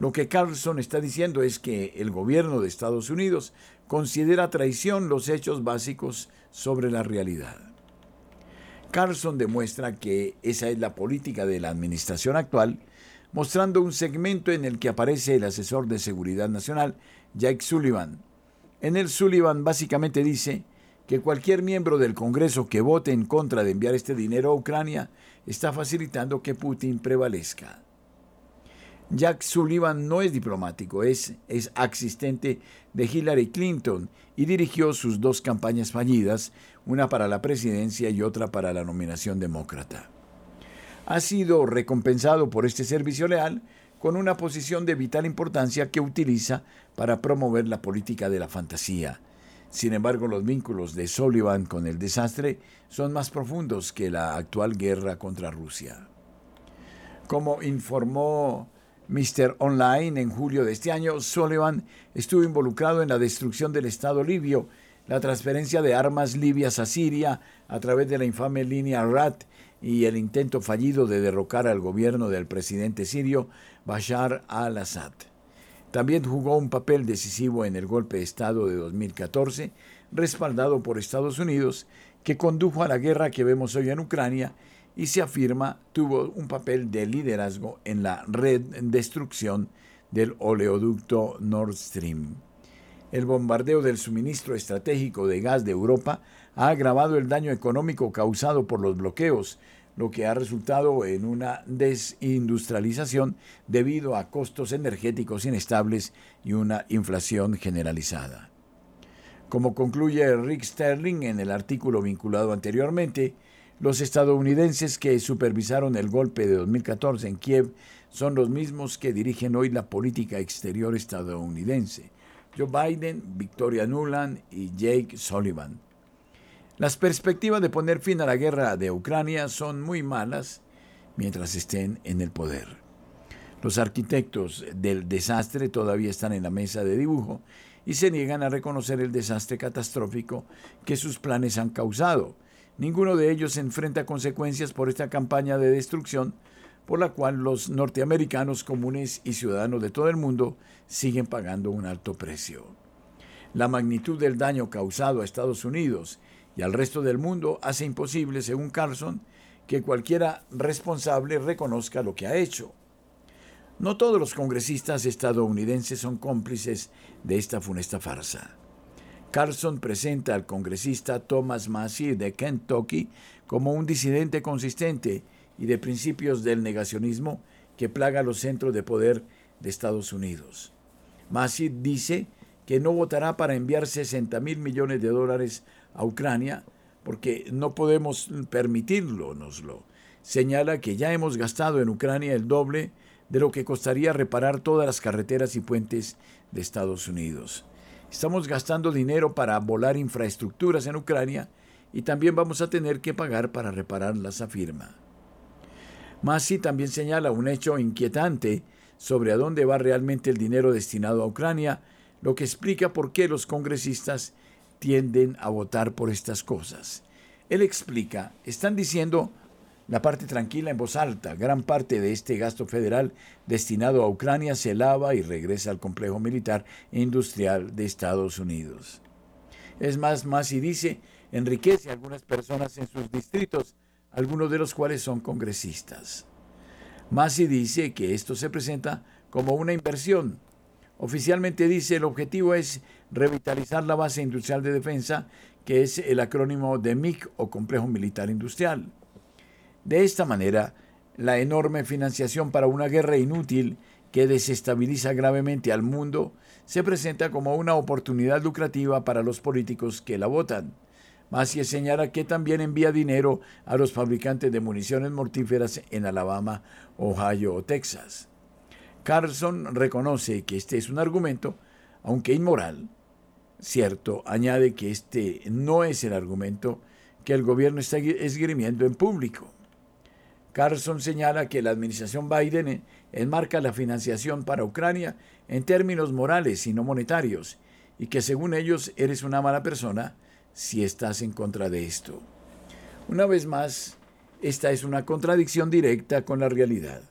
S1: Lo que Carlson está diciendo es que el gobierno de Estados Unidos considera traición los hechos básicos sobre la realidad. Carlson demuestra que esa es la política de la administración actual, mostrando un segmento en el que aparece el asesor de seguridad nacional, Jake Sullivan. En el Sullivan básicamente dice que cualquier miembro del Congreso que vote en contra de enviar este dinero a Ucrania está facilitando que Putin prevalezca. Jack Sullivan no es diplomático, es, es asistente de Hillary Clinton y dirigió sus dos campañas fallidas, una para la presidencia y otra para la nominación demócrata. Ha sido recompensado por este servicio leal con una posición de vital importancia que utiliza para promover la política de la fantasía. Sin embargo, los vínculos de Sullivan con el desastre son más profundos que la actual guerra contra Rusia. Como informó Mr. Online en julio de este año, Sullivan estuvo involucrado en la destrucción del Estado libio, la transferencia de armas libias a Siria a través de la infame línea RAT y el intento fallido de derrocar al gobierno del presidente sirio Bashar al-Assad. También jugó un papel decisivo en el golpe de Estado de 2014, respaldado por Estados Unidos, que condujo a la guerra que vemos hoy en Ucrania y se afirma tuvo un papel de liderazgo en la red destrucción del oleoducto Nord Stream. El bombardeo del suministro estratégico de gas de Europa ha agravado el daño económico causado por los bloqueos, lo que ha resultado en una desindustrialización debido a costos energéticos inestables y una inflación generalizada. Como concluye Rick Sterling en el artículo vinculado anteriormente, los estadounidenses que supervisaron el golpe de 2014 en Kiev son los mismos que dirigen hoy la política exterior estadounidense. Joe Biden, Victoria Nuland y Jake Sullivan. Las perspectivas de poner fin a la guerra de Ucrania son muy malas mientras estén en el poder. Los arquitectos del desastre todavía están en la mesa de dibujo y se niegan a reconocer el desastre catastrófico que sus planes han causado Ninguno de ellos enfrenta consecuencias por esta campaña de destrucción por la cual los norteamericanos comunes y ciudadanos de todo el mundo siguen pagando un alto precio. La magnitud del daño causado a Estados Unidos y al resto del mundo hace imposible, según Carlson, que cualquiera responsable reconozca lo que ha hecho. No todos los congresistas estadounidenses son cómplices de esta funesta farsa. Carlson presenta al congresista Thomas Massey de Kentucky como un disidente consistente y de principios del negacionismo que plaga los centros de poder de Estados Unidos. Massey dice que no votará para enviar 60 mil millones de dólares a Ucrania porque no podemos permitirlo, lo Señala que ya hemos gastado en Ucrania el doble de lo que costaría reparar todas las carreteras y puentes de Estados Unidos. Estamos gastando dinero para volar infraestructuras en Ucrania y también vamos a tener que pagar para repararlas, afirma. Masi también señala un hecho inquietante sobre a dónde va realmente el dinero destinado a Ucrania, lo que explica por qué los congresistas tienden a votar por estas cosas. Él explica, están diciendo la parte tranquila en voz alta, gran parte de este gasto federal destinado a Ucrania se lava y regresa al complejo militar e industrial de Estados Unidos. Es más, Masi dice, enriquece a algunas personas en sus distritos, algunos de los cuales son congresistas. Masi dice que esto se presenta como una inversión. Oficialmente dice el objetivo es revitalizar la base industrial de defensa, que es el acrónimo de MIC o Complejo Militar Industrial. De esta manera, la enorme financiación para una guerra inútil que desestabiliza gravemente al mundo se presenta como una oportunidad lucrativa para los políticos que la votan. Maciel señala que también envía dinero a los fabricantes de municiones mortíferas en Alabama, Ohio o Texas. Carlson reconoce que este es un argumento, aunque inmoral. Cierto, añade que este no es el argumento que el gobierno está esgrimiendo en público. Carlson señala que la administración Biden enmarca la financiación para Ucrania en términos morales y no monetarios, y que según ellos eres una mala persona si estás en contra de esto. Una vez más, esta es una contradicción directa con la realidad,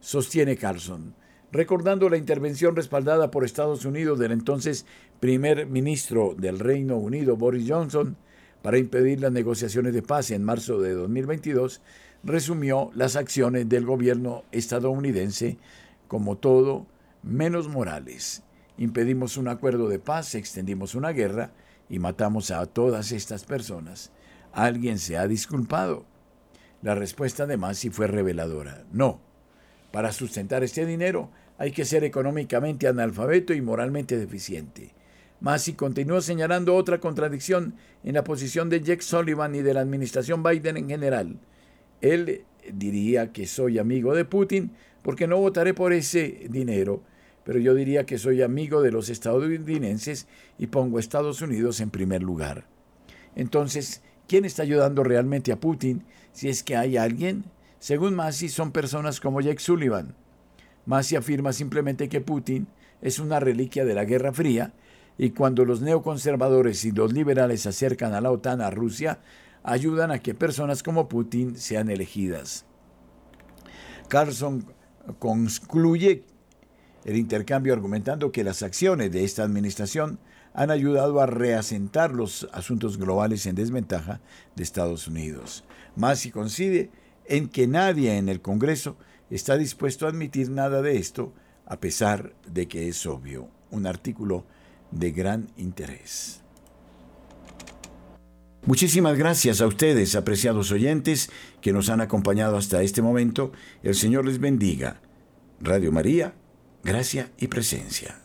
S1: sostiene Carlson, recordando la intervención respaldada por Estados Unidos del entonces primer ministro del Reino Unido, Boris Johnson, para impedir las negociaciones de paz en marzo de 2022 resumió las acciones del gobierno estadounidense como todo menos morales. Impedimos un acuerdo de paz, extendimos una guerra y matamos a todas estas personas. ¿Alguien se ha disculpado? La respuesta de Masi fue reveladora. No. Para sustentar este dinero hay que ser económicamente analfabeto y moralmente deficiente. Masi continuó señalando otra contradicción en la posición de Jack Sullivan y de la administración Biden en general. Él diría que soy amigo de Putin porque no votaré por ese dinero, pero yo diría que soy amigo de los estadounidenses y pongo a Estados Unidos en primer lugar. Entonces, ¿quién está ayudando realmente a Putin si es que hay alguien? Según Masi, son personas como Jack Sullivan. Masi afirma simplemente que Putin es una reliquia de la Guerra Fría y cuando los neoconservadores y los liberales acercan a la OTAN, a Rusia, ayudan a que personas como Putin sean elegidas. Carlson concluye el intercambio argumentando que las acciones de esta administración han ayudado a reasentar los asuntos globales en desventaja de Estados Unidos. Más coincide en que nadie en el Congreso está dispuesto a admitir nada de esto, a pesar de que es obvio. Un artículo de gran interés. Muchísimas gracias a ustedes, apreciados oyentes, que nos han acompañado hasta este momento. El Señor les bendiga. Radio María, gracia y presencia.